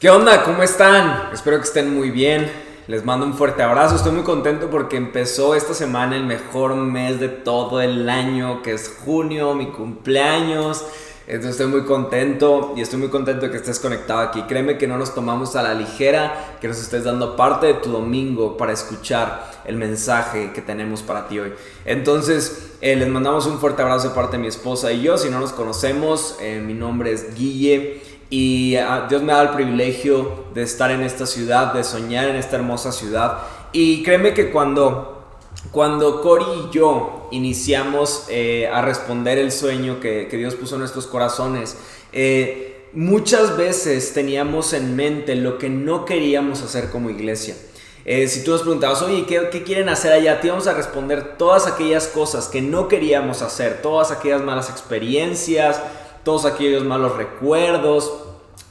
¿Qué onda? ¿Cómo están? Espero que estén muy bien. Les mando un fuerte abrazo. Estoy muy contento porque empezó esta semana el mejor mes de todo el año, que es junio, mi cumpleaños. Entonces estoy muy contento y estoy muy contento de que estés conectado aquí. Créeme que no nos tomamos a la ligera, que nos estés dando parte de tu domingo para escuchar el mensaje que tenemos para ti hoy. Entonces, eh, les mandamos un fuerte abrazo de parte de mi esposa y yo. Si no nos conocemos, eh, mi nombre es Guille. Y ah, Dios me ha dado el privilegio de estar en esta ciudad, de soñar en esta hermosa ciudad. Y créeme que cuando, cuando Cory y yo iniciamos eh, a responder el sueño que, Dios puso en nuestros corazones, eh, muchas veces teníamos en mente lo que no queríamos hacer como iglesia. Eh, si tú nos preguntabas, oye, ¿qué, ¿qué, quieren hacer allá? Te íbamos a responder todas aquellas cosas que no queríamos hacer, todas aquellas malas experiencias, todos aquellos malos recuerdos,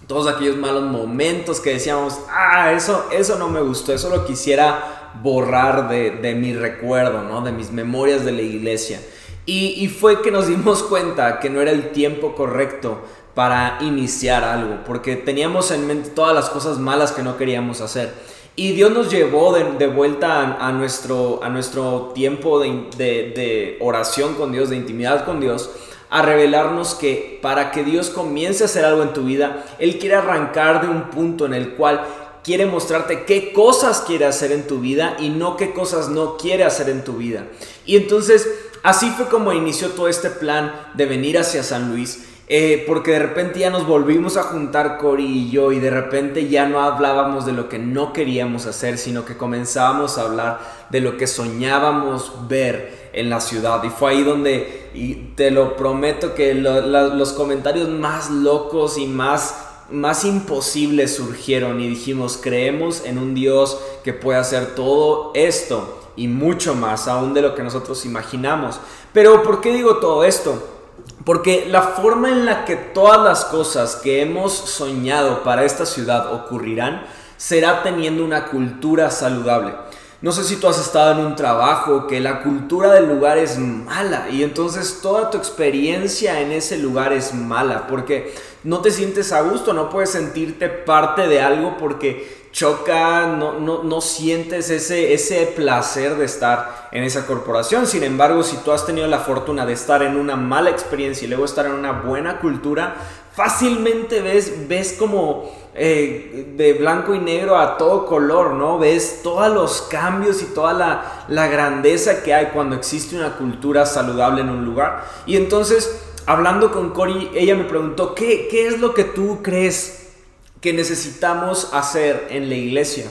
todos aquellos malos momentos que decíamos, ah, eso, eso no me gustó, eso lo quisiera borrar de, mi recuerdo, ¿no? De mis memorias de la iglesia. Y, y, fue que nos dimos cuenta que no era el tiempo correcto para iniciar algo, porque teníamos en mente todas las cosas malas que no queríamos hacer. Y Dios nos llevó de, vuelta a, nuestro, a nuestro tiempo de, de oración con Dios, de intimidad con Dios a revelarnos que para que Dios comience a hacer algo en tu vida, Él quiere arrancar de un punto en el cual quiere mostrarte qué cosas quiere hacer en tu vida y no qué cosas no quiere hacer en tu vida. Y entonces así fue como inició todo este plan de venir hacia San Luis. Eh, porque de repente ya nos volvimos a juntar Cory y yo y de repente ya no hablábamos de lo que no queríamos hacer, sino que comenzábamos a hablar de lo que soñábamos ver en la ciudad. Y fue ahí donde, y te lo prometo, que los comentarios más locos y más, más imposibles surgieron y dijimos, creemos en un Dios que puede hacer todo esto y mucho más aún de lo que nosotros imaginamos. Pero ¿por qué digo todo esto? Porque la forma en la que todas las cosas que hemos soñado para esta ciudad ocurrirán será teniendo una cultura saludable. No sé si tú has estado en un trabajo que la cultura del lugar es mala y entonces toda tu experiencia en ese lugar es mala porque no te sientes a gusto, no puedes sentirte parte de algo porque choca, no, no, no sientes ese, ese placer de estar en esa corporación. Sin embargo, si tú has tenido la fortuna de estar en una mala experiencia y luego estar en una buena cultura, fácilmente ves, ves como eh, de blanco y negro a todo color, ¿no? Ves todos los cambios y toda la, grandeza que hay cuando existe una cultura saludable en un lugar. Y entonces, hablando con Cory, ella me preguntó, ¿qué, ¿qué es lo que tú crees que necesitamos hacer en la iglesia?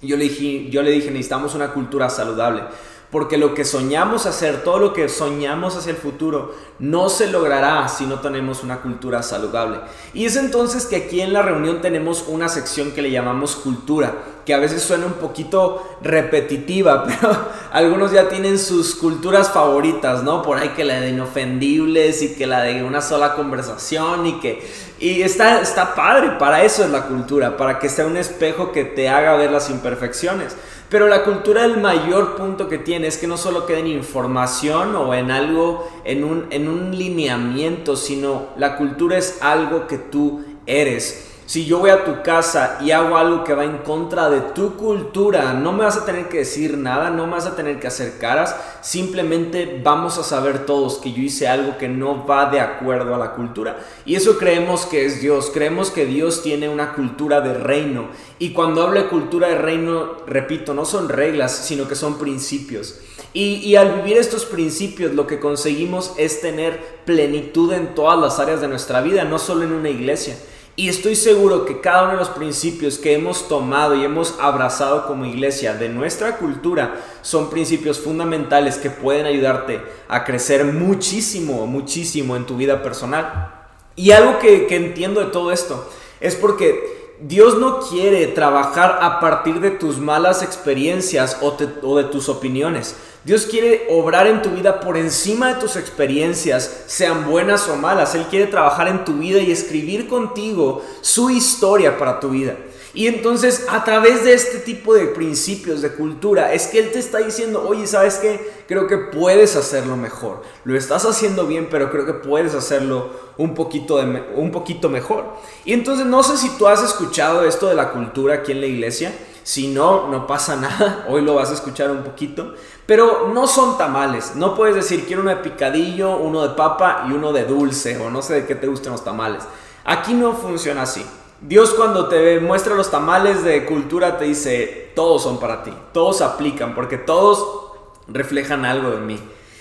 Yo le dije, yo le dije necesitamos una cultura saludable. Porque lo que soñamos hacer, todo lo que soñamos hacia el futuro, no se logrará si no tenemos una cultura saludable. Y es entonces que aquí en la reunión tenemos una sección que le llamamos cultura, que a veces suena un poquito repetitiva, pero algunos ya tienen sus culturas favoritas, ¿no? Por ahí que la de inofendibles y que la de una sola conversación y que... Y está, está padre, para eso es la cultura, para que sea un espejo que te haga ver las imperfecciones. Pero la cultura, el mayor punto que tiene es que no solo queda en información o en algo, en un, en un lineamiento, sino la cultura es algo que tú eres. Si yo voy a tu casa y hago algo que va en contra de tu cultura, no me vas a tener que decir nada, no me vas a tener que hacer caras, simplemente vamos a saber todos que yo hice algo que no va de acuerdo a la cultura. Y eso creemos que es Dios, creemos que Dios tiene una cultura de reino. Y cuando hablo de cultura de reino, repito, no son reglas, sino que son principios. Y, y al vivir estos principios lo que conseguimos es tener plenitud en todas las áreas de nuestra vida, no solo en una iglesia. Y estoy seguro que cada uno de los principios que hemos tomado y hemos abrazado como iglesia de nuestra cultura son principios fundamentales que pueden ayudarte a crecer muchísimo, muchísimo en tu vida personal. Y algo que, entiendo de todo esto es porque Dios no quiere trabajar a partir de tus malas experiencias o, de tus opiniones. Dios quiere obrar en tu vida por encima de tus experiencias, sean buenas o malas. Él quiere trabajar en tu vida y escribir contigo su historia para tu vida. Y entonces a través de este tipo de principios, de cultura, es que Él te está diciendo, oye, ¿sabes qué? Creo que puedes hacerlo mejor. Lo estás haciendo bien, pero creo que puedes hacerlo un poquito, de, un poquito mejor. Y entonces no sé si tú has escuchado esto de la cultura aquí en la iglesia. Si no, no pasa nada. Hoy lo vas a escuchar un poquito. Pero no son tamales. No puedes decir, quiero uno de picadillo, uno de papa y uno de dulce. O no sé de qué te gustan los tamales. Aquí no funciona así. Dios cuando te muestra los tamales de cultura te dice, todos son para ti, todos aplican, porque todos reflejan algo de mí.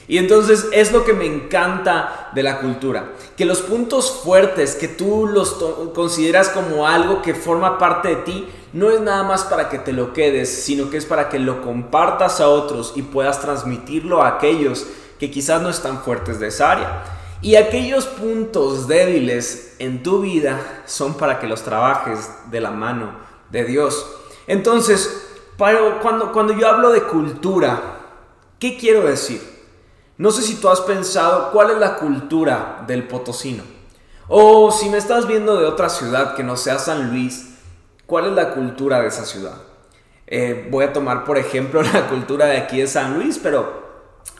Y entonces es lo que me encanta de la cultura, que los puntos fuertes que tú los consideras como algo que forma parte de ti, no es nada más para que te lo quedes, sino que es para que lo compartas a otros y puedas transmitirlo a aquellos que quizás no están fuertes de esa área. Y aquellos puntos débiles en tu vida son para que los trabajes de la mano de Dios. Entonces, cuando, cuando yo hablo de cultura, ¿qué quiero decir? No sé si tú has pensado cuál es la cultura del potosino. O si me estás viendo de otra ciudad que no sea San Luis, ¿cuál es la cultura de esa ciudad? Eh, voy a tomar por ejemplo la cultura de aquí de San Luis, pero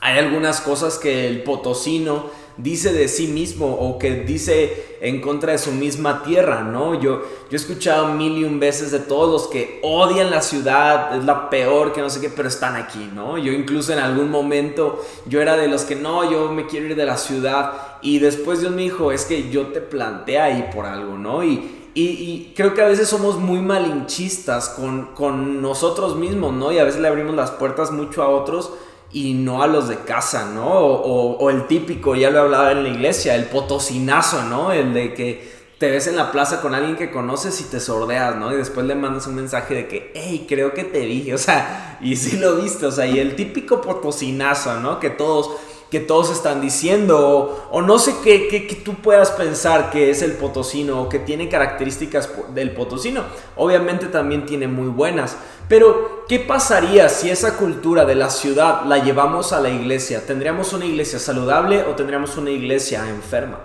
hay algunas cosas que el potosino dice de sí mismo o que dice en contra de su misma tierra, ¿no? Yo, yo he escuchado mil y un veces de todos los que odian la ciudad, es la peor, que no sé qué, pero están aquí, ¿no? Yo incluso en algún momento, yo era de los que no, yo me quiero ir de la ciudad y después Dios me dijo, es que yo te planté ahí por algo, ¿no? Y, y, creo que a veces somos muy malinchistas con, con nosotros mismos, ¿no? Y a veces le abrimos las puertas mucho a otros y no a los de casa, ¿no? O, el típico, ya lo he hablado en la iglesia, el potosinazo, ¿no? El de que te ves en la plaza con alguien que conoces y te sordeas, ¿no? Y después le mandas un mensaje de que, hey, creo que te dije, o sea, y sí lo viste, o sea, y el típico potosinazo, ¿no? Que todos que todos están diciendo, o, no sé qué, qué, tú puedas pensar que es el potosino o que tiene características del potosino. Obviamente también tiene muy buenas, pero ¿qué pasaría si esa cultura de la ciudad la llevamos a la iglesia? ¿Tendríamos una iglesia saludable o tendríamos una iglesia enferma?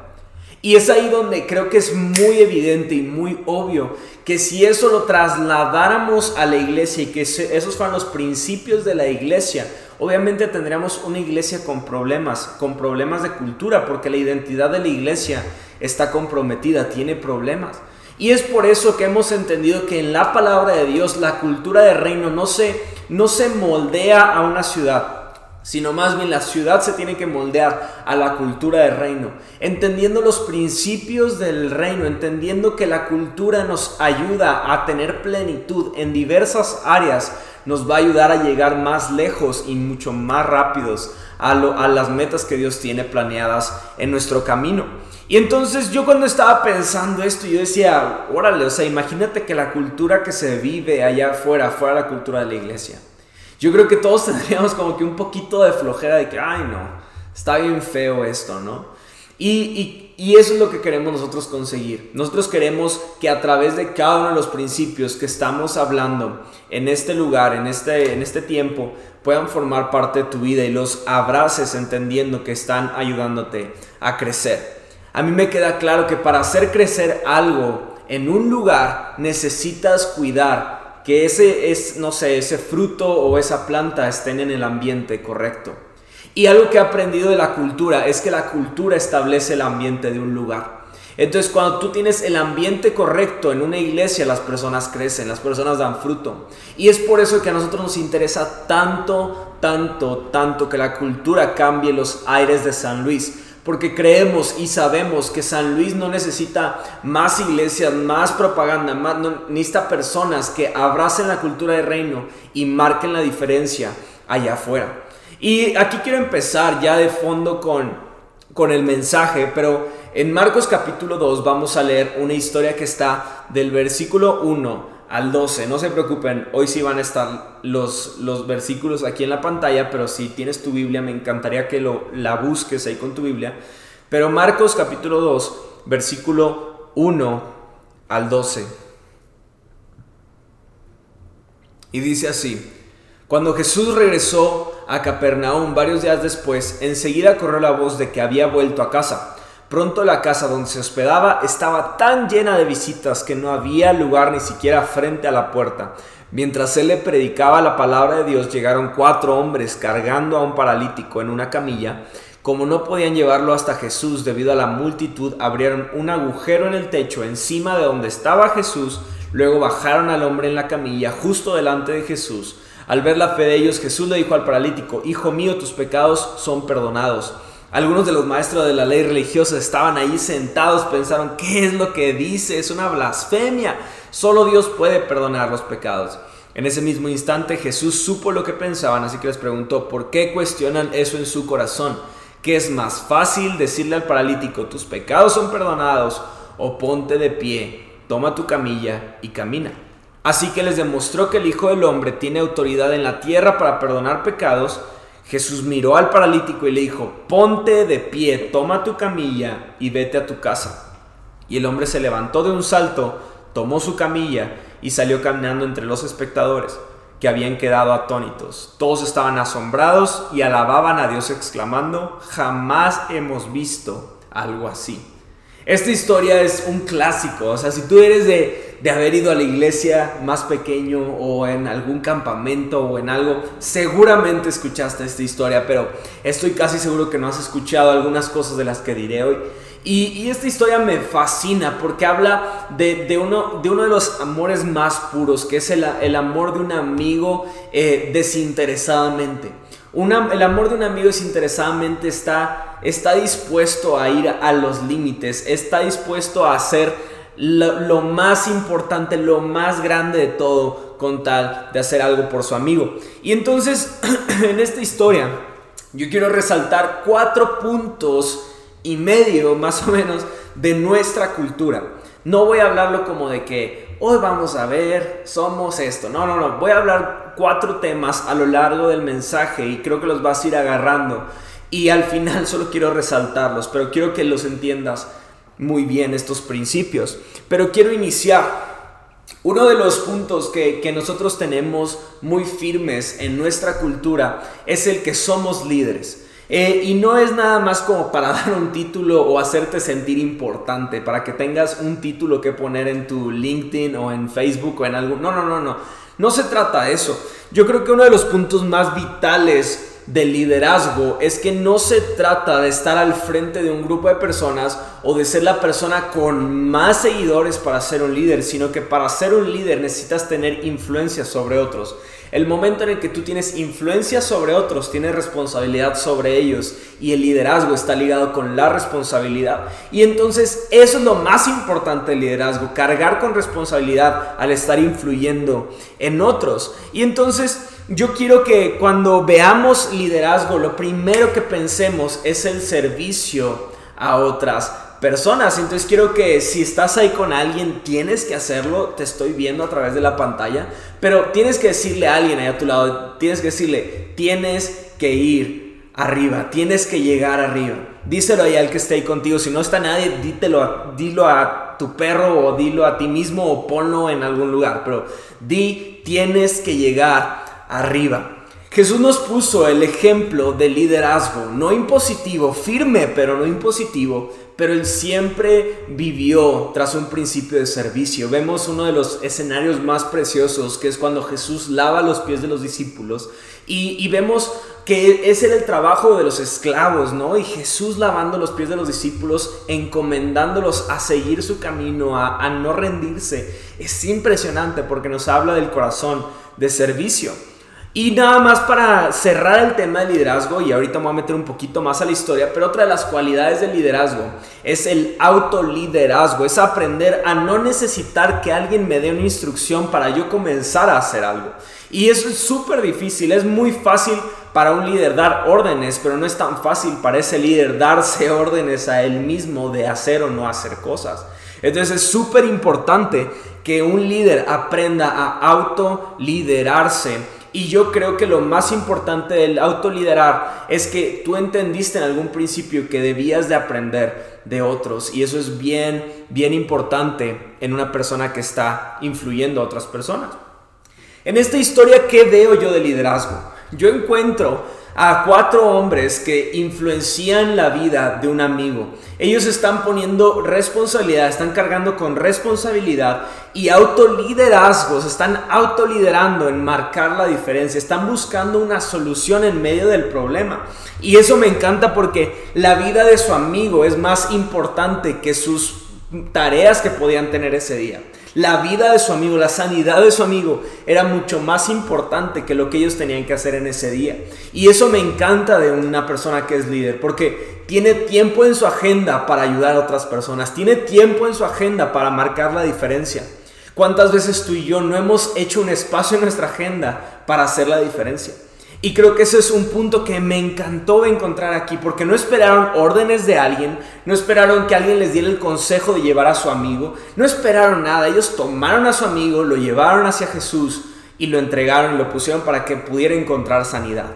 Y es ahí donde creo que es muy evidente y muy obvio que si eso lo trasladáramos a la iglesia y que esos fueran los principios de la iglesia, obviamente tendríamos una iglesia con problemas, con problemas de cultura, porque la identidad de la iglesia está comprometida, tiene problemas. Y es por eso que hemos entendido que en la palabra de Dios la cultura del reino no se, no se moldea a una ciudad, sino más bien la ciudad se tiene que moldear a la cultura del reino, entendiendo los principios del reino, entendiendo que la cultura nos ayuda a tener plenitud en diversas áreas, nos va a ayudar a llegar más lejos y mucho más rápidos a, a las metas que Dios tiene planeadas en nuestro camino. Y entonces yo cuando estaba pensando esto, yo decía, órale, o sea, imagínate que la cultura que se vive allá afuera, fuera la cultura de la iglesia. Yo creo que todos tendríamos como que un poquito de flojera de que, ay no, está bien feo esto, ¿no? Y, y, eso es lo que queremos nosotros conseguir. Nosotros queremos que a través de cada uno de los principios que estamos hablando en este lugar, en este, en este tiempo, puedan formar parte de tu vida y los abraces entendiendo que están ayudándote a crecer. A mí me queda claro que para hacer crecer algo en un lugar necesitas cuidar que ese es, no sé, ese fruto o esa planta estén en el ambiente correcto. Y algo que he aprendido de la cultura es que la cultura establece el ambiente de un lugar. Entonces cuando tú tienes el ambiente correcto en una iglesia, las personas crecen, las personas dan fruto. Y es por eso que a nosotros nos interesa tanto, tanto, tanto que la cultura cambie los aires de San Luis porque creemos y sabemos que San Luis no necesita más iglesias, más propaganda, más, no, necesita personas que abracen la cultura del reino y marquen la diferencia allá afuera. Y aquí quiero empezar ya de fondo con, con el mensaje, pero en Marcos capítulo 2 vamos a leer una historia que está del versículo 1 al 12. No se preocupen, hoy sí van a estar los, los versículos aquí en la pantalla, pero si tienes tu Biblia, me encantaría que lo, la busques ahí con tu Biblia. Pero Marcos capítulo 2, versículo 1 al 12. Y dice así, cuando Jesús regresó a Capernaum varios días después, enseguida corrió la voz de que había vuelto a casa. Pronto la casa donde se hospedaba estaba tan llena de visitas que no había lugar ni siquiera frente a la puerta. Mientras él le predicaba la palabra de Dios, llegaron cuatro hombres cargando a un paralítico en una camilla. Como no podían llevarlo hasta Jesús debido a la multitud, abrieron un agujero en el techo encima de donde estaba Jesús, luego bajaron al hombre en la camilla justo delante de Jesús. Al ver la fe de ellos, Jesús le dijo al paralítico, Hijo mío, tus pecados son perdonados. Algunos de los maestros de la ley religiosa estaban ahí sentados, pensaron, ¿qué es lo que dice? Es una blasfemia. Solo Dios puede perdonar los pecados. En ese mismo instante Jesús supo lo que pensaban, así que les preguntó, ¿por qué cuestionan eso en su corazón? ¿Qué es más fácil decirle al paralítico, tus pecados son perdonados, o ponte de pie, toma tu camilla y camina? Así que les demostró que el Hijo del Hombre tiene autoridad en la tierra para perdonar pecados. Jesús miró al paralítico y le dijo, ponte de pie, toma tu camilla y vete a tu casa. Y el hombre se levantó de un salto, tomó su camilla y salió caminando entre los espectadores, que habían quedado atónitos. Todos estaban asombrados y alababan a Dios exclamando, jamás hemos visto algo así. Esta historia es un clásico, o sea, si tú eres de, de, haber ido a la iglesia más pequeño o en algún campamento o en algo, seguramente escuchaste esta historia, pero estoy casi seguro que no has escuchado algunas cosas de las que diré hoy. Y, esta historia me fascina porque habla de, uno, de uno de los amores más puros, que es el, amor de un amigo eh, desinteresadamente. el amor de un amigo desinteresadamente está, está dispuesto a ir a los límites, está dispuesto a hacer lo, más importante, lo más grande de todo con tal de hacer algo por su amigo. Y entonces, en esta historia, yo quiero resaltar cuatro puntos y medio más o menos de nuestra cultura. No voy a hablarlo como de que hoy vamos a ver, somos esto. No, no, no. Voy a hablar cuatro temas a lo largo del mensaje y creo que los vas a ir agarrando. Y al final solo quiero resaltarlos, pero quiero que los entiendas muy bien estos principios. Pero quiero iniciar. Uno de los puntos que, que nosotros tenemos muy firmes en nuestra cultura es el que somos líderes. Eh, y no es nada más como para dar un título o hacerte sentir importante, para que tengas un título que poner en tu LinkedIn o en Facebook o en algún... No, no, no, no. No se trata de eso. Yo creo que uno de los puntos más vitales del liderazgo es que no se trata de estar al frente de un grupo de personas o de ser la persona con más seguidores para ser un líder, sino que para ser un líder necesitas tener influencia sobre otros. El momento en el que tú tienes influencia sobre otros, tienes responsabilidad sobre ellos y el liderazgo está ligado con la responsabilidad. Y entonces eso es lo más importante del liderazgo, cargar con responsabilidad al estar influyendo en otros. Y entonces yo quiero que cuando veamos liderazgo, lo primero que pensemos es el servicio a otras personas. Entonces quiero que si estás ahí con alguien, tienes que hacerlo. Te estoy viendo a través de la pantalla. Pero tienes que decirle a alguien ahí a tu lado, tienes que decirle, tienes que ir arriba, tienes que llegar arriba. Díselo ahí al que esté ahí contigo. Si no está nadie, dítelo, dilo a tu perro o dilo a ti mismo o ponlo en algún lugar. Pero di, tienes que llegar arriba. Jesús nos puso el ejemplo de liderazgo, no impositivo, firme, pero no impositivo, pero él siempre vivió tras un principio de servicio. Vemos uno de los escenarios más preciosos, que es cuando Jesús lava los pies de los discípulos, y, vemos que ese era el trabajo de los esclavos, ¿no? Y Jesús lavando los pies de los discípulos, encomendándolos a seguir su camino, a no rendirse. Es impresionante porque nos habla del corazón de servicio. Y nada más para cerrar el tema del liderazgo, y ahorita me voy a meter un poquito más a la historia, pero otra de las cualidades del liderazgo es el autoliderazgo, es aprender a no necesitar que alguien me dé una instrucción para yo comenzar a hacer algo. Y eso es súper difícil, es muy fácil para un líder dar órdenes, pero no es tan fácil para ese líder darse órdenes a él mismo de hacer o no hacer cosas. Entonces es súper importante que un líder aprenda a autoliderarse y yo creo que lo más importante del autoliderar es que tú entendiste en algún principio que debías de aprender de otros. Y eso es bien, bien importante en una persona que está influyendo a otras personas. En esta historia, ¿qué veo yo de liderazgo? Yo encuentro a cuatro hombres que influencian la vida de un amigo. Ellos están poniendo responsabilidad, están cargando con responsabilidad y autoliderazgo, se están autoliderando en marcar la diferencia, están buscando una solución en medio del problema. Y eso me encanta porque la vida de su amigo es más importante que sus tareas que podían tener ese día. La vida de su amigo, la sanidad de su amigo era mucho más importante que lo que ellos tenían que hacer en ese día. Y eso me encanta de una persona que es líder, porque tiene tiempo en su agenda para ayudar a otras personas, tiene tiempo en su agenda para marcar la diferencia. ¿Cuántas veces tú y yo no hemos hecho un espacio en nuestra agenda para hacer la diferencia? Y creo que ese es un punto que me encantó encontrar aquí, porque no esperaron órdenes de alguien, no esperaron que alguien les diera el consejo de llevar a su amigo, no esperaron nada, ellos tomaron a su amigo, lo llevaron hacia Jesús y lo entregaron y lo pusieron para que pudiera encontrar sanidad.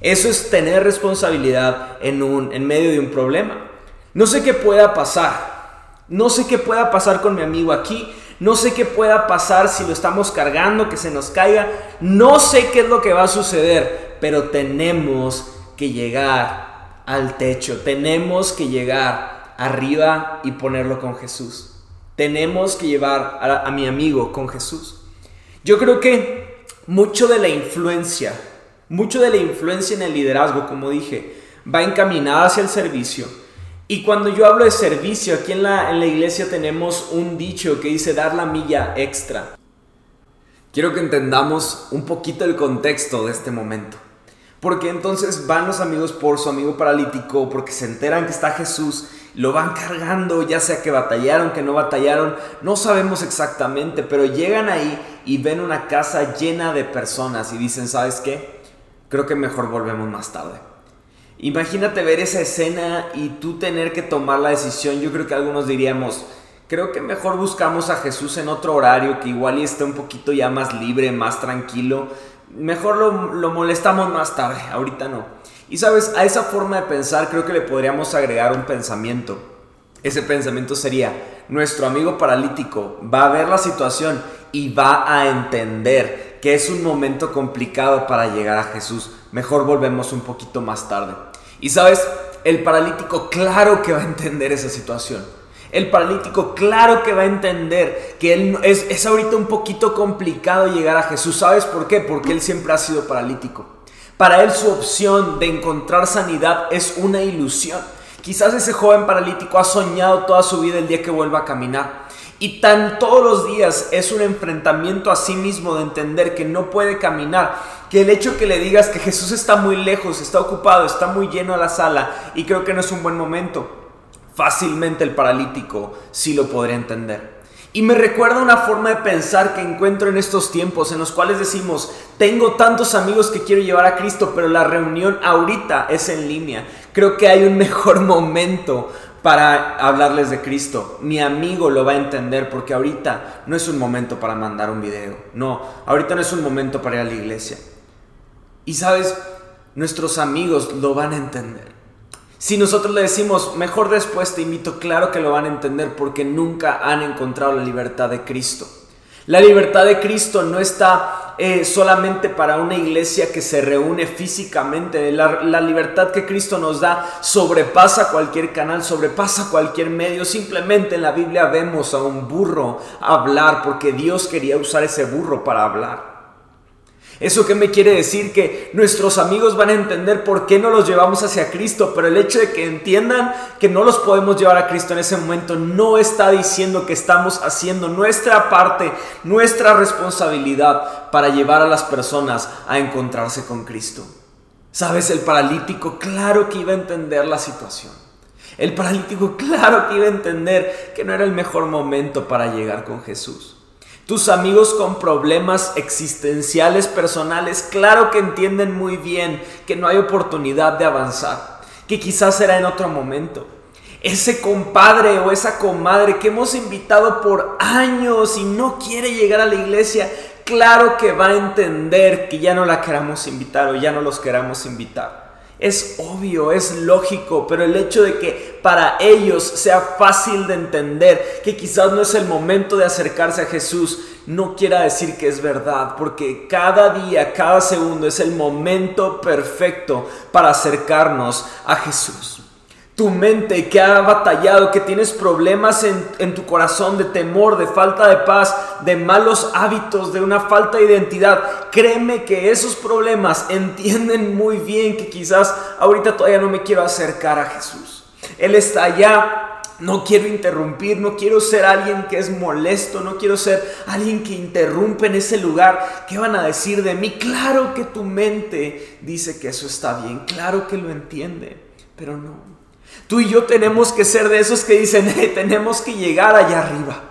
Eso es tener responsabilidad en, un, en medio de un problema. No sé qué pueda pasar, no sé qué pueda pasar con mi amigo aquí, no sé qué pueda pasar si lo estamos cargando, que se nos caiga. No sé qué es lo que va a suceder pero tenemos que llegar al techo, tenemos que llegar arriba y ponerlo con Jesús. Tenemos que llevar a, mi amigo con Jesús. Yo creo que mucho de la influencia, mucho de la influencia en el liderazgo, como dije, va encaminada hacia el servicio. Y cuando yo hablo de servicio, aquí en la, en la iglesia tenemos un dicho que dice dar la milla extra. Quiero que entendamos un poquito el contexto de este momento. Porque entonces van los amigos por su amigo paralítico, porque se enteran que está Jesús, lo van cargando, ya sea que batallaron, que no batallaron, no sabemos exactamente, pero llegan ahí y ven una casa llena de personas y dicen, ¿sabes qué? Creo que mejor volvemos más tarde. Imagínate ver esa escena y tú tener que tomar la decisión, yo creo que algunos diríamos, creo que mejor buscamos a Jesús en otro horario que igual y esté un poquito ya más libre, más tranquilo, mejor lo, molestamos más tarde, ahorita no. Y sabes, a esa forma de pensar creo que le podríamos agregar un pensamiento. Ese pensamiento sería, nuestro amigo paralítico va a ver la situación y va a entender que es un momento complicado para llegar a Jesús. Mejor volvemos un poquito más tarde. Y sabes, el paralítico claro que va a entender esa situación. El paralítico, claro que va a entender que es, es ahorita un poquito complicado llegar a Jesús. ¿Sabes por qué? Porque él siempre ha sido paralítico. Para él su opción de encontrar sanidad es una ilusión. Quizás ese joven paralítico ha soñado toda su vida el día que vuelva a caminar. Y tan todos los días es un enfrentamiento a sí mismo de entender que no puede caminar, que el hecho que le digas que Jesús está muy lejos, está ocupado, está muy lleno a la sala y creo que no es un buen momento fácilmente el paralítico sí lo podría entender. Y me recuerda una forma de pensar que encuentro en estos tiempos en los cuales decimos, tengo tantos amigos que quiero llevar a Cristo, pero la reunión ahorita es en línea. Creo que hay un mejor momento para hablarles de Cristo. Mi amigo lo va a entender porque ahorita no es un momento para mandar un video. No, ahorita no es un momento para ir a la iglesia. Y sabes, nuestros amigos lo van a entender. Si nosotros le decimos, mejor después te invito, claro que lo van a entender porque nunca han encontrado la libertad de Cristo. La libertad de Cristo no está eh, solamente para una iglesia que se reúne físicamente. La, la, libertad que Cristo nos da sobrepasa cualquier canal, sobrepasa cualquier medio. Simplemente en la Biblia vemos a un burro hablar porque Dios quería usar ese burro para hablar. ¿Eso qué me quiere decir? Que nuestros amigos van a entender por qué no los llevamos hacia Cristo, pero el hecho de que entiendan que no los podemos llevar a Cristo en ese momento no está diciendo que estamos haciendo nuestra parte, nuestra responsabilidad para llevar a las personas a encontrarse con Cristo. ¿Sabes? El paralítico, claro que iba a entender la situación. El paralítico, claro que iba a entender que no era el mejor momento para llegar con Jesús. Tus amigos con problemas existenciales personales, claro que entienden muy bien que no hay oportunidad de avanzar, que quizás será en otro momento. Ese compadre o esa comadre que hemos invitado por años y no quiere llegar a la iglesia, claro que va a entender que ya no la queramos invitar o ya no los queramos invitar. Es obvio, es lógico, pero el hecho de que para ellos sea fácil de entender que quizás no es el momento de acercarse a Jesús, no quiera decir que es verdad, porque cada día, cada segundo es el momento perfecto para acercarnos a Jesús tu mente que ha batallado, que tienes problemas en, tu corazón de temor, de falta de paz, de malos hábitos, de una falta de identidad, créeme que esos problemas entienden muy bien que quizás ahorita todavía no me quiero acercar a Jesús. Él está allá, no quiero interrumpir, no quiero ser alguien que es molesto, no quiero ser alguien que interrumpe en ese lugar. ¿Qué van a decir de mí? Claro que tu mente dice que eso está bien, claro que lo entiende, pero no. Tú y yo tenemos que ser de esos que dicen, tenemos que llegar allá arriba.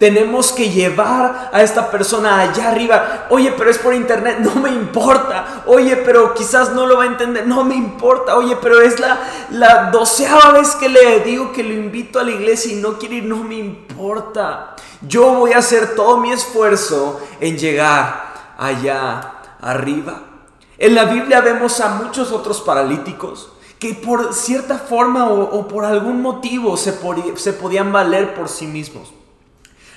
Tenemos que llevar a esta persona allá arriba. Oye, pero es por internet, no me importa. Oye, pero quizás no lo va a entender, no me importa. Oye, pero es la, la doceava vez que le digo que lo invito a la iglesia y no quiere ir, no me importa. Yo voy a hacer todo mi esfuerzo en llegar allá arriba. En la Biblia vemos a muchos otros paralíticos que por cierta forma o, por algún motivo se, se podían valer por sí mismos.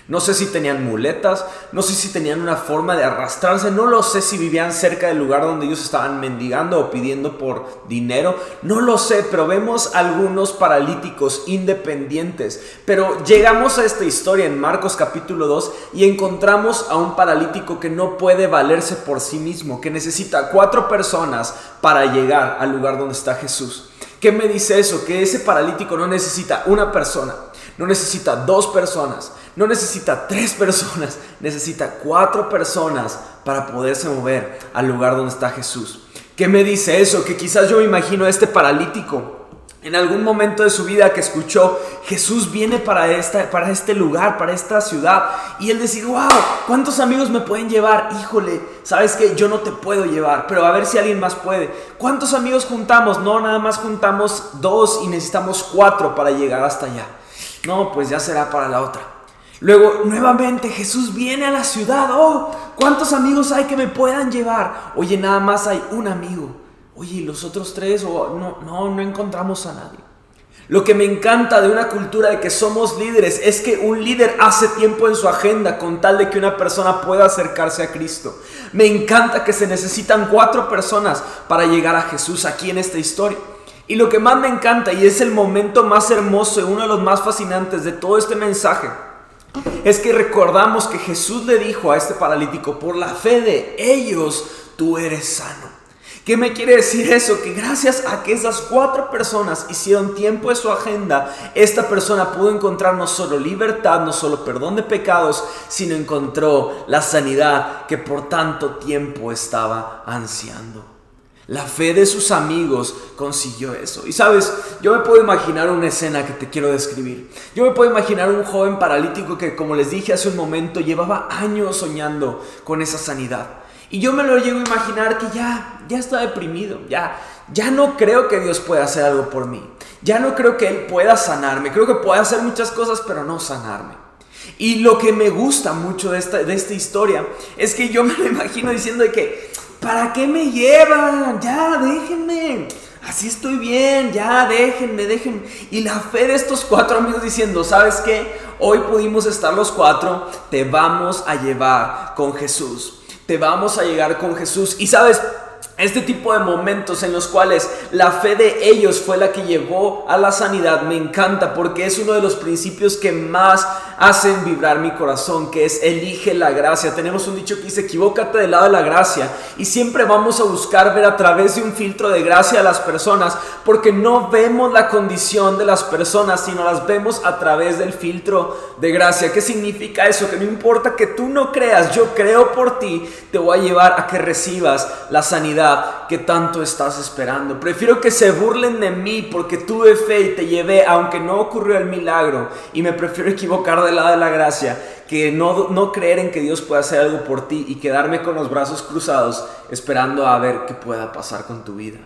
No sé si tenían muletas, no sé si tenían una forma de arrastrarse, no lo sé si vivían cerca del lugar donde ellos estaban mendigando o pidiendo por dinero, no lo sé, pero vemos algunos paralíticos independientes. Pero llegamos a esta historia en Marcos capítulo 2 y encontramos a un paralítico que no puede valerse por sí mismo, que necesita cuatro personas para llegar al lugar donde está Jesús. ¿Qué me dice eso? Que ese paralítico no necesita una persona, no necesita dos personas, no necesita tres personas, necesita cuatro personas para poderse mover al lugar donde está Jesús. ¿Qué me dice eso? Que quizás yo me imagino a este paralítico en algún momento de su vida que escuchó Jesús viene para, esta, para este lugar, para esta ciudad, y él decir, wow, ¿cuántos amigos me pueden llevar? Híjole, sabes que yo no te puedo llevar, pero a ver si alguien más puede. ¿Cuántos amigos juntamos? No, nada más juntamos dos y necesitamos cuatro para llegar hasta allá. No, pues ya será para la otra. Luego, nuevamente Jesús viene a la ciudad. Oh, ¿cuántos amigos hay que me puedan llevar? Oye, nada más hay un amigo. Oye, los otros tres? Oh, no, no, no encontramos a nadie. Lo que me encanta de una cultura de que somos líderes es que un líder hace tiempo en su agenda con tal de que una persona pueda acercarse a Cristo. Me encanta que se necesitan cuatro personas para llegar a Jesús aquí en esta historia. Y lo que más me encanta y es el momento más hermoso y uno de los más fascinantes de todo este mensaje es que recordamos que Jesús le dijo a este paralítico, por la fe de ellos, tú eres sano. ¿Qué me quiere decir eso? Que gracias a que esas cuatro personas hicieron tiempo de su agenda, esta persona pudo encontrar no solo libertad, no solo perdón de pecados, sino encontró la sanidad que por tanto tiempo estaba ansiando. La fe de sus amigos consiguió eso. Y sabes, yo me puedo imaginar una escena que te quiero describir. Yo me puedo imaginar un joven paralítico que, como les dije hace un momento, llevaba años soñando con esa sanidad. Y yo me lo llego a imaginar que ya, ya está deprimido, ya, ya no creo que Dios pueda hacer algo por mí. Ya no creo que Él pueda sanarme. Creo que puede hacer muchas cosas, pero no sanarme. Y lo que me gusta mucho de esta, de esta historia es que yo me lo imagino diciendo de que ¿Para qué me llevan? Ya, déjenme. Así estoy bien, ya, déjenme, déjenme. Y la fe de estos cuatro amigos diciendo, ¿sabes qué? Hoy pudimos estar los cuatro, te vamos a llevar con Jesús. Te vamos a llegar con Jesús. Y sabes, este tipo de momentos en los cuales la fe de ellos fue la que llevó a la sanidad me encanta porque es uno de los principios que más hacen vibrar mi corazón, que es elige la gracia. Tenemos un dicho que dice, equivócate del lado de la gracia. Y siempre vamos a buscar ver a través de un filtro de gracia a las personas porque no vemos la condición de las personas, sino las vemos a través del filtro de gracia. ¿Qué significa eso? Que no importa que tú no creas, yo creo por ti, te voy a llevar a que recibas la sanidad que tanto estás esperando. Prefiero que se burlen de mí porque tuve fe y te llevé, aunque no ocurrió el milagro. Y me prefiero equivocar lado de la gracia que no, no creer en que Dios pueda hacer algo por ti y quedarme con los brazos cruzados esperando a ver qué pueda pasar con tu vida.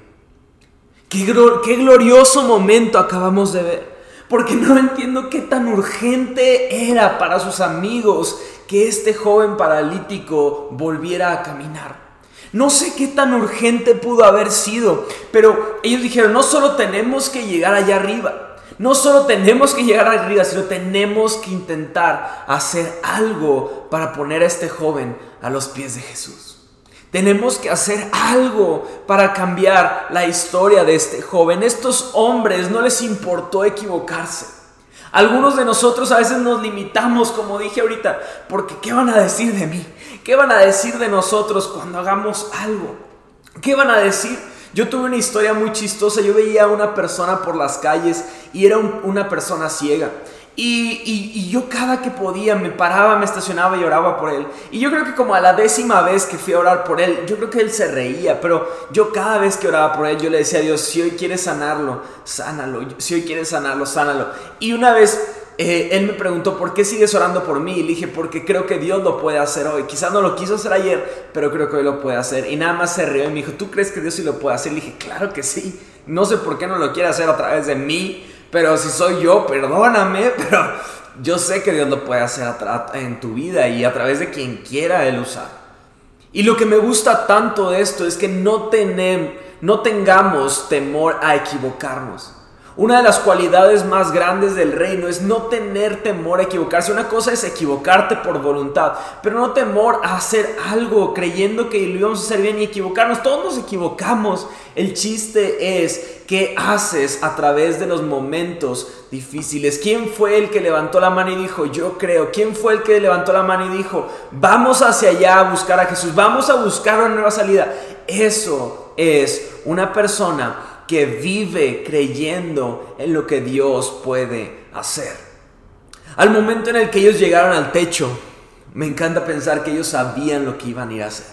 Qué, qué glorioso momento acabamos de ver. Porque no entiendo qué tan urgente era para sus amigos que este joven paralítico volviera a caminar. No sé qué tan urgente pudo haber sido, pero ellos dijeron, no solo tenemos que llegar allá arriba, No solo tenemos que llegar arriba, sino tenemos que intentar hacer algo para poner a este joven a los pies de Jesús. Tenemos que hacer algo para cambiar la historia de este joven. Estos hombres no les importó equivocarse. Algunos de nosotros a veces nos limitamos, como dije ahorita, porque ¿qué van a decir de mí? ¿Qué van a decir de nosotros cuando hagamos algo? ¿Qué van a decir? Yo tuve una historia muy chistosa. Yo veía a una persona por las calles y era una persona ciega. Y, yo cada que podía me paraba, me estacionaba y oraba por él. Y yo creo que como a la décima vez que fui a orar por él, yo creo que él se reía, pero yo cada vez que oraba por él, yo le decía a Dios, si hoy quieres sanarlo, sánalo. Si hoy quieres sanarlo, sánalo. Y una vez eh, él me preguntó, ¿por qué sigues orando por mí? Y le dije, porque creo que Dios lo puede hacer hoy. Quizás no lo quiso hacer ayer, pero creo que hoy lo puede hacer. Y nada más se rió y me dijo, ¿tú crees que Dios sí lo puede hacer? Le dije, claro que sí. No sé por qué no lo quiere hacer a través de mí pero si soy yo, perdóname, pero yo sé que Dios lo puede hacer en tu vida y a través de quien quiera Él usar. Y lo que me gusta tanto de esto es que no, no tengamos temor a equivocarnos. Una de las cualidades más grandes del reino es no tener temor a equivocarse. Una cosa es equivocarte por voluntad, pero no temor a hacer algo creyendo que lo íbamos a hacer bien y equivocarnos. Todos nos equivocamos. El chiste es qué haces a través de los momentos difíciles. ¿Quién fue el que levantó la mano y dijo, yo creo? ¿Quién fue el que levantó la mano y dijo, vamos hacia allá a buscar a Jesús, vamos a buscar una nueva salida? Eso es una persona que vive creyendo en lo que Dios puede hacer. Al momento en el que ellos llegaron al techo, me encanta pensar que ellos sabían lo que iban a ir a hacer.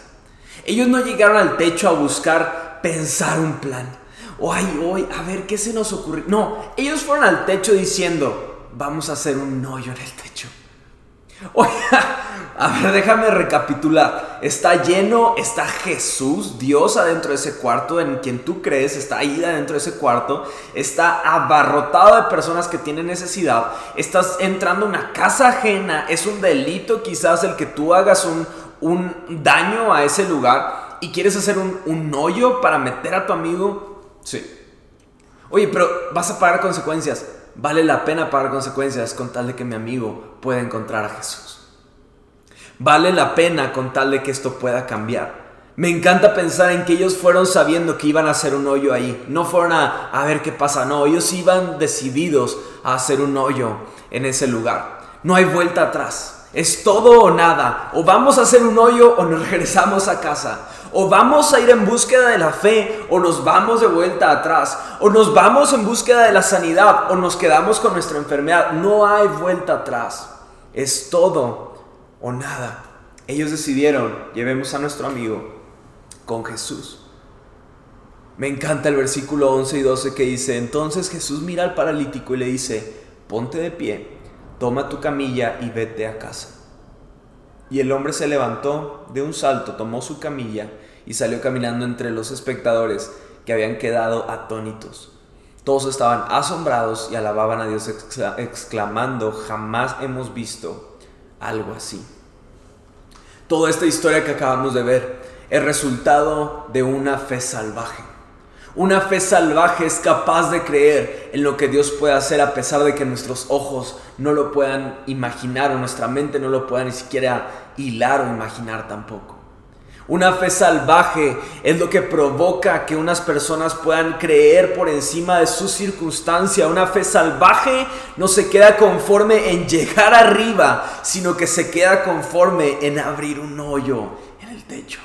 Ellos no llegaron al techo a buscar pensar un plan. O ay, hoy, a ver qué se nos ocurre. No, ellos fueron al techo diciendo, vamos a hacer un hoyo en el techo. Oye, a ver, déjame recapitular. Está lleno, está Jesús, Dios adentro de ese cuarto, en quien tú crees, está ahí adentro de ese cuarto. Está abarrotado de personas que tienen necesidad. Estás entrando a una casa ajena. Es un delito quizás el que tú hagas un, un daño a ese lugar y quieres hacer un, un hoyo para meter a tu amigo. Sí. Oye, pero vas a pagar consecuencias. Vale la pena pagar consecuencias con tal de que mi amigo pueda encontrar a Jesús. Vale la pena con tal de que esto pueda cambiar. Me encanta pensar en que ellos fueron sabiendo que iban a hacer un hoyo ahí. No fueron a, a ver qué pasa, no, ellos iban decididos a hacer un hoyo en ese lugar. No hay vuelta atrás. Es todo o nada. O vamos a hacer un hoyo o nos regresamos a casa. O vamos a ir en búsqueda de la fe o nos vamos de vuelta atrás. O nos vamos en búsqueda de la sanidad o nos quedamos con nuestra enfermedad. No hay vuelta atrás. Es todo o nada. Ellos decidieron, llevemos a nuestro amigo con Jesús. Me encanta el versículo 11 y 12 que dice, entonces Jesús mira al paralítico y le dice, ponte de pie, toma tu camilla y vete a casa. Y el hombre se levantó de un salto, tomó su camilla y salió caminando entre los espectadores que habían quedado atónitos. Todos estaban asombrados y alababan a Dios exclamando, jamás hemos visto algo así. Toda esta historia que acabamos de ver es resultado de una fe salvaje. Una fe salvaje es capaz de creer en lo que Dios puede hacer a pesar de que nuestros ojos no lo puedan imaginar o nuestra mente no lo pueda ni siquiera hilar o imaginar tampoco. Una fe salvaje es lo que provoca que unas personas puedan creer por encima de su circunstancia. Una fe salvaje no se queda conforme en llegar arriba, sino que se queda conforme en abrir un hoyo en el techo.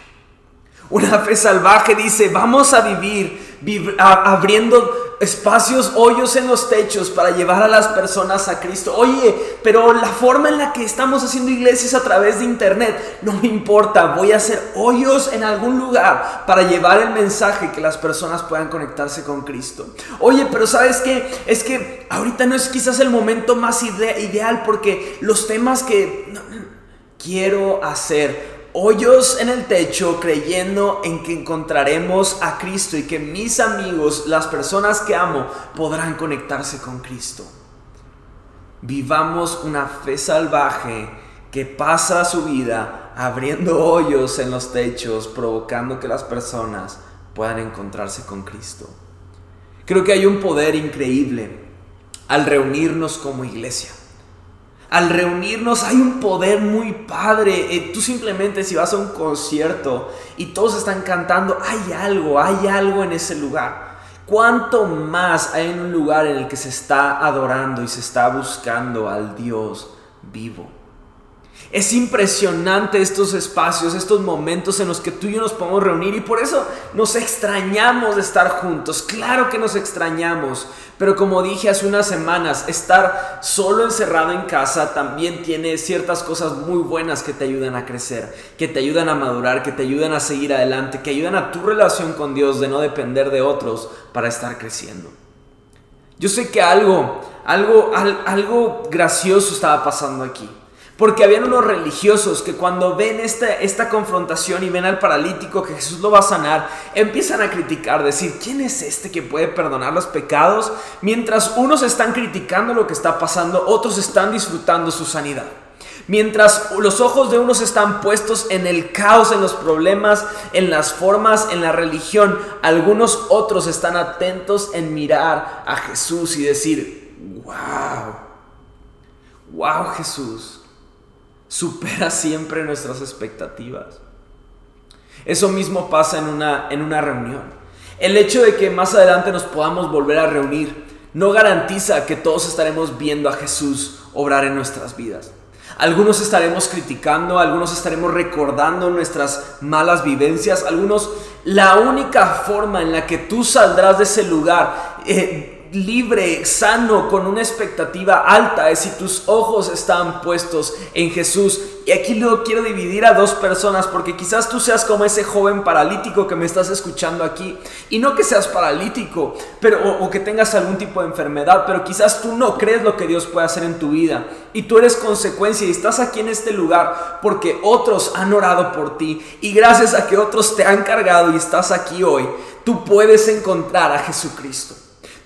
Una fe salvaje dice, vamos a vivir, abriendo espacios, hoyos en los techos para llevar a las personas a Cristo. Oye, pero la forma en la que estamos haciendo iglesias a través de internet, no me importa, voy a hacer hoyos en algún lugar para llevar el mensaje que las personas puedan conectarse con Cristo. Oye, pero ¿sabes qué? Es que ahorita no es quizás el momento más ideal porque los temas que quiero hacer hoyos en el techo creyendo en que encontraremos a Cristo y que mis amigos, las personas que amo, podrán conectarse con Cristo. Vivamos una fe salvaje que pasa su vida abriendo hoyos en los techos, provocando que las personas puedan encontrarse con Cristo. Creo que hay un poder increíble al reunirnos como iglesia. Al reunirnos hay un poder muy padre. Eh, tú simplemente si vas a un concierto y todos están cantando, hay algo, hay algo en ese lugar. ¿Cuánto más hay en un lugar en el que se está adorando y se está buscando al Dios vivo? Es impresionante estos espacios, estos momentos en los que tú y yo nos podemos reunir y por eso nos extrañamos de estar juntos. Claro que nos extrañamos, pero como dije hace unas semanas, estar solo encerrado en casa también tiene ciertas cosas muy buenas que te ayudan a crecer, que te ayudan a madurar, que te ayudan a seguir adelante, que ayudan a tu relación con Dios de no depender de otros para estar creciendo. Yo sé que algo, algo, algo gracioso estaba pasando aquí. Porque habían unos religiosos que cuando ven esta, esta confrontación y ven al paralítico que Jesús lo va a sanar, empiezan a criticar, decir, ¿quién es este que puede perdonar los pecados? Mientras unos están criticando lo que está pasando, otros están disfrutando su sanidad. Mientras los ojos de unos están puestos en el caos, en los problemas, en las formas, en la religión, algunos otros están atentos en mirar a Jesús y decir, wow, wow Jesús, supera siempre nuestras expectativas. Eso mismo pasa en una, en una reunión. El hecho de que más adelante nos podamos volver a reunir no garantiza que todos estaremos viendo a Jesús obrar en nuestras vidas. Algunos estaremos criticando, algunos estaremos recordando nuestras malas vivencias, algunos la única forma en la que tú saldrás de ese lugar eh, libre, sano, con una expectativa alta, es si tus ojos están puestos en Jesús. Y aquí lo quiero dividir a dos personas, porque quizás tú seas como ese joven paralítico que me estás escuchando aquí. Y no que seas paralítico, pero, o, o que tengas algún tipo de enfermedad, pero quizás tú no crees lo que Dios puede hacer en tu vida. Y tú eres consecuencia y estás aquí en este lugar porque otros han orado por ti. Y gracias a que otros te han cargado y estás aquí hoy, tú puedes encontrar a Jesucristo.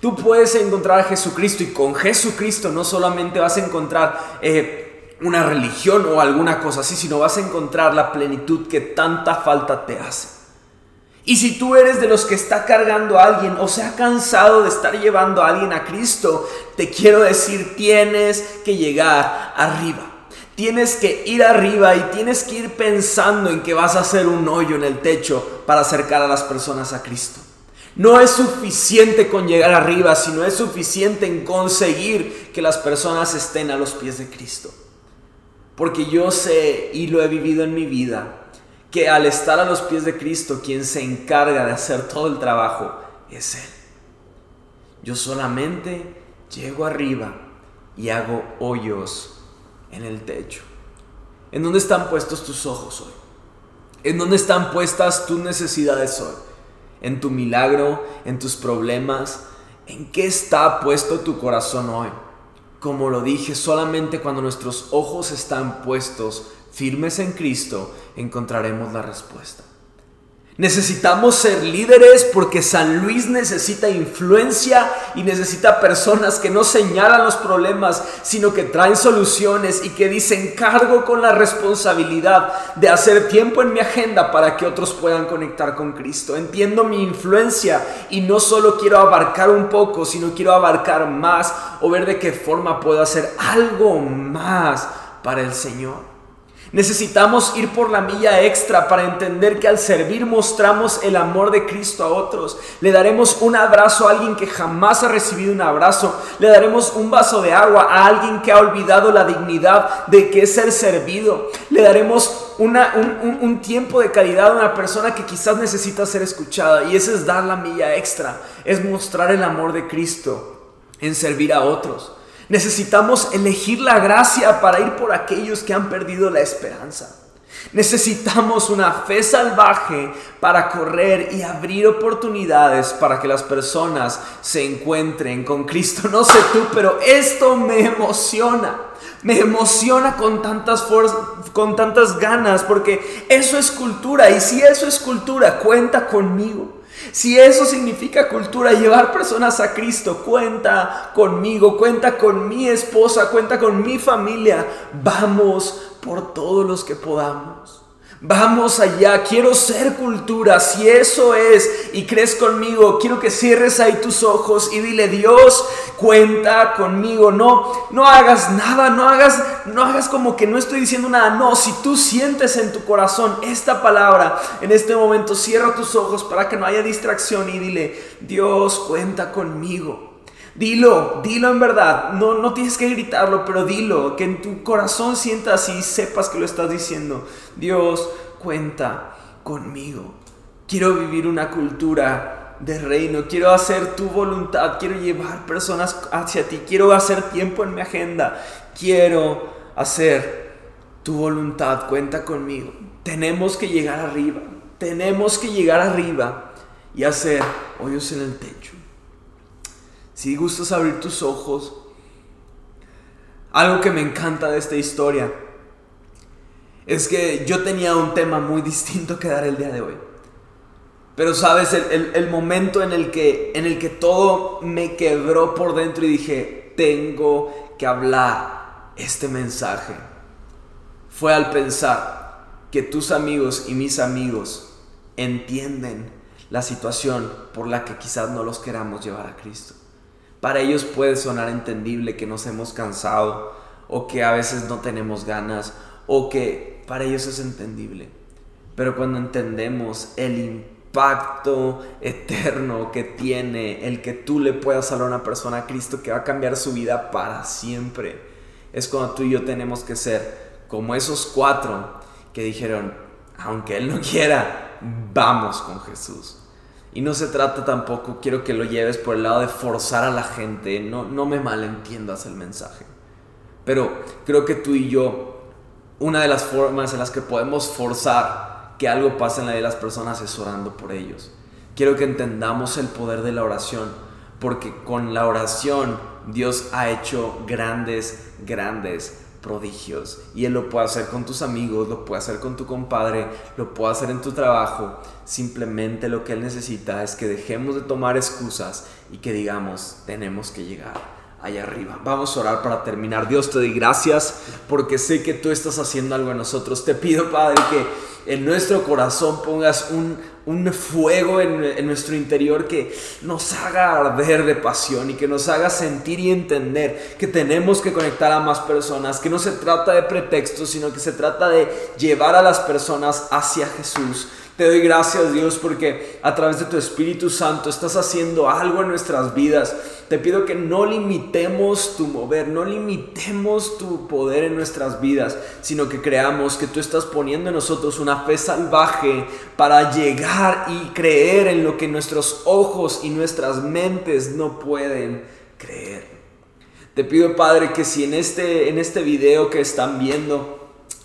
Tú puedes encontrar a Jesucristo y con Jesucristo no solamente vas a encontrar eh, una religión o alguna cosa así, sino vas a encontrar la plenitud que tanta falta te hace. Y si tú eres de los que está cargando a alguien o se ha cansado de estar llevando a alguien a Cristo, te quiero decir, tienes que llegar arriba. Tienes que ir arriba y tienes que ir pensando en que vas a hacer un hoyo en el techo para acercar a las personas a Cristo. No es suficiente con llegar arriba, sino es suficiente en conseguir que las personas estén a los pies de Cristo. Porque yo sé y lo he vivido en mi vida, que al estar a los pies de Cristo, quien se encarga de hacer todo el trabajo es Él. Yo solamente llego arriba y hago hoyos en el techo. ¿En dónde están puestos tus ojos hoy? ¿En dónde están puestas tus necesidades hoy? En tu milagro, en tus problemas. ¿En qué está puesto tu corazón hoy? Como lo dije, solamente cuando nuestros ojos están puestos firmes en Cristo encontraremos la respuesta. Necesitamos ser líderes porque San Luis necesita influencia y necesita personas que no señalan los problemas, sino que traen soluciones y que dicen cargo con la responsabilidad de hacer tiempo en mi agenda para que otros puedan conectar con Cristo. Entiendo mi influencia y no solo quiero abarcar un poco, sino quiero abarcar más o ver de qué forma puedo hacer algo más para el Señor. Necesitamos ir por la milla extra para entender que al servir mostramos el amor de Cristo a otros. Le daremos un abrazo a alguien que jamás ha recibido un abrazo. Le daremos un vaso de agua a alguien que ha olvidado la dignidad de que es ser servido. Le daremos un, un tiempo de calidad a una persona que quizás necesita ser escuchada. Y ese es dar la milla extra. Es mostrar el amor de Cristo en servir a otros. Necesitamos elegir la gracia para ir por aquellos que han perdido la esperanza. Necesitamos una fe salvaje para correr y abrir oportunidades para que las personas se encuentren con Cristo. No sé tú, pero esto me emociona. Me emociona con tantas con tantas ganas, porque eso es cultura. Y si eso es cultura, cuenta conmigo. Si eso significa cultura, llevar personas a Cristo, cuenta conmigo, cuenta con mi esposa, cuenta con mi familia. Vamos por todos los que podamos. Vamos allá, quiero ser cultura. Si eso es y crees conmigo, quiero que cierres ahí tus ojos y dile, Dios, cuenta conmigo. No, no hagas nada, no hagas, no hagas como que no estoy diciendo nada. No, si tú sientes en tu corazón esta palabra en este momento, cierra tus ojos para que no haya distracción y dile, Dios, cuenta conmigo. Dilo, dilo en verdad. No, no tienes que gritarlo, pero dilo. Que en tu corazón sientas y sepas que lo estás diciendo. Dios, cuenta conmigo. Quiero vivir una cultura de reino. Quiero hacer tu voluntad. Quiero llevar personas hacia ti. Quiero hacer tiempo en mi agenda. Quiero hacer tu voluntad. Cuenta conmigo. Tenemos que llegar arriba. Tenemos que llegar arriba y hacer hoyos en el techo si gustas abrir tus ojos, algo que me encanta de esta historia es que yo tenía un tema muy distinto que dar el día de hoy. Pero sabes, el, momento en el, que, en el que todo me quebró por dentro y dije, tengo que hablar este mensaje, fue al pensar que tus amigos y mis amigos entienden la situación por la que quizás no los queramos llevar a Cristo. Para ellos puede sonar entendible que nos hemos cansado o que a veces no tenemos ganas o que para ellos es entendible. Pero cuando entendemos el impacto eterno que tiene el que tú le puedas hablar a una persona a Cristo que va a cambiar su vida para siempre, es cuando tú y yo tenemos que ser como esos cuatro que dijeron, aunque Él no quiera, vamos con Jesús. Y no se trata tampoco, quiero que lo lleves por el lado de forzar a la gente, no, no me malentiendas el mensaje. Pero creo que tú y yo, una de las formas en las que podemos forzar que algo pase en la vida de las personas es orando por ellos. Quiero que entendamos el poder de la oración, porque con la oración Dios ha hecho grandes, grandes prodigios. Y Él lo puede hacer con tus amigos, lo puede hacer con tu compadre, lo puede hacer en tu trabajo. Simplemente lo que Él necesita es que dejemos de tomar excusas y que digamos, tenemos que llegar allá arriba. Vamos a orar para terminar. Dios te doy gracias porque sé que tú estás haciendo algo en nosotros. Te pido, Padre, que en nuestro corazón pongas un, un fuego en, en, nuestro interior que nos haga arder de pasión y que nos haga sentir y entender que tenemos que conectar a más personas, que no se trata de pretextos, sino que se trata de llevar a las personas hacia Jesús te doy gracias Dios porque a través de tu Espíritu Santo estás haciendo algo en nuestras vidas. Te pido que no limitemos tu mover, no limitemos tu poder en nuestras vidas, sino que creamos que tú estás poniendo en nosotros una fe salvaje para llegar y creer en lo que nuestros ojos y nuestras mentes no pueden creer. Te pido Padre que si en este, en este video que están viendo,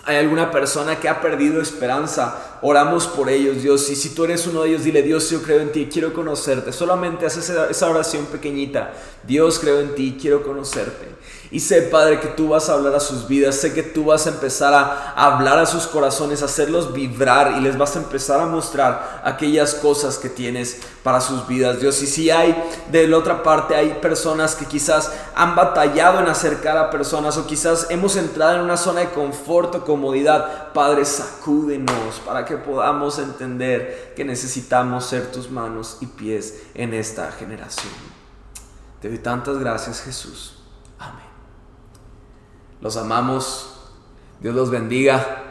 hay alguna persona que ha perdido esperanza, oramos por ellos, Dios. Y si tú eres uno de ellos, dile, Dios, yo creo en ti, quiero conocerte. Solamente haces esa oración pequeñita. Dios, creo en ti, quiero conocerte. Y sé, Padre, que tú vas a hablar a sus vidas. Sé que tú vas a empezar a hablar a sus corazones, a hacerlos vibrar y les vas a empezar a mostrar aquellas cosas que tienes para sus vidas, Dios. Y si hay, de la otra parte, hay personas que quizás han batallado en acercar a personas o quizás hemos entrado en una zona de confort o comodidad, Padre, sacúdenos para que podamos entender que necesitamos ser tus manos y pies en esta generación. Te doy tantas gracias, Jesús. Amén. Los amamos. Dios los bendiga.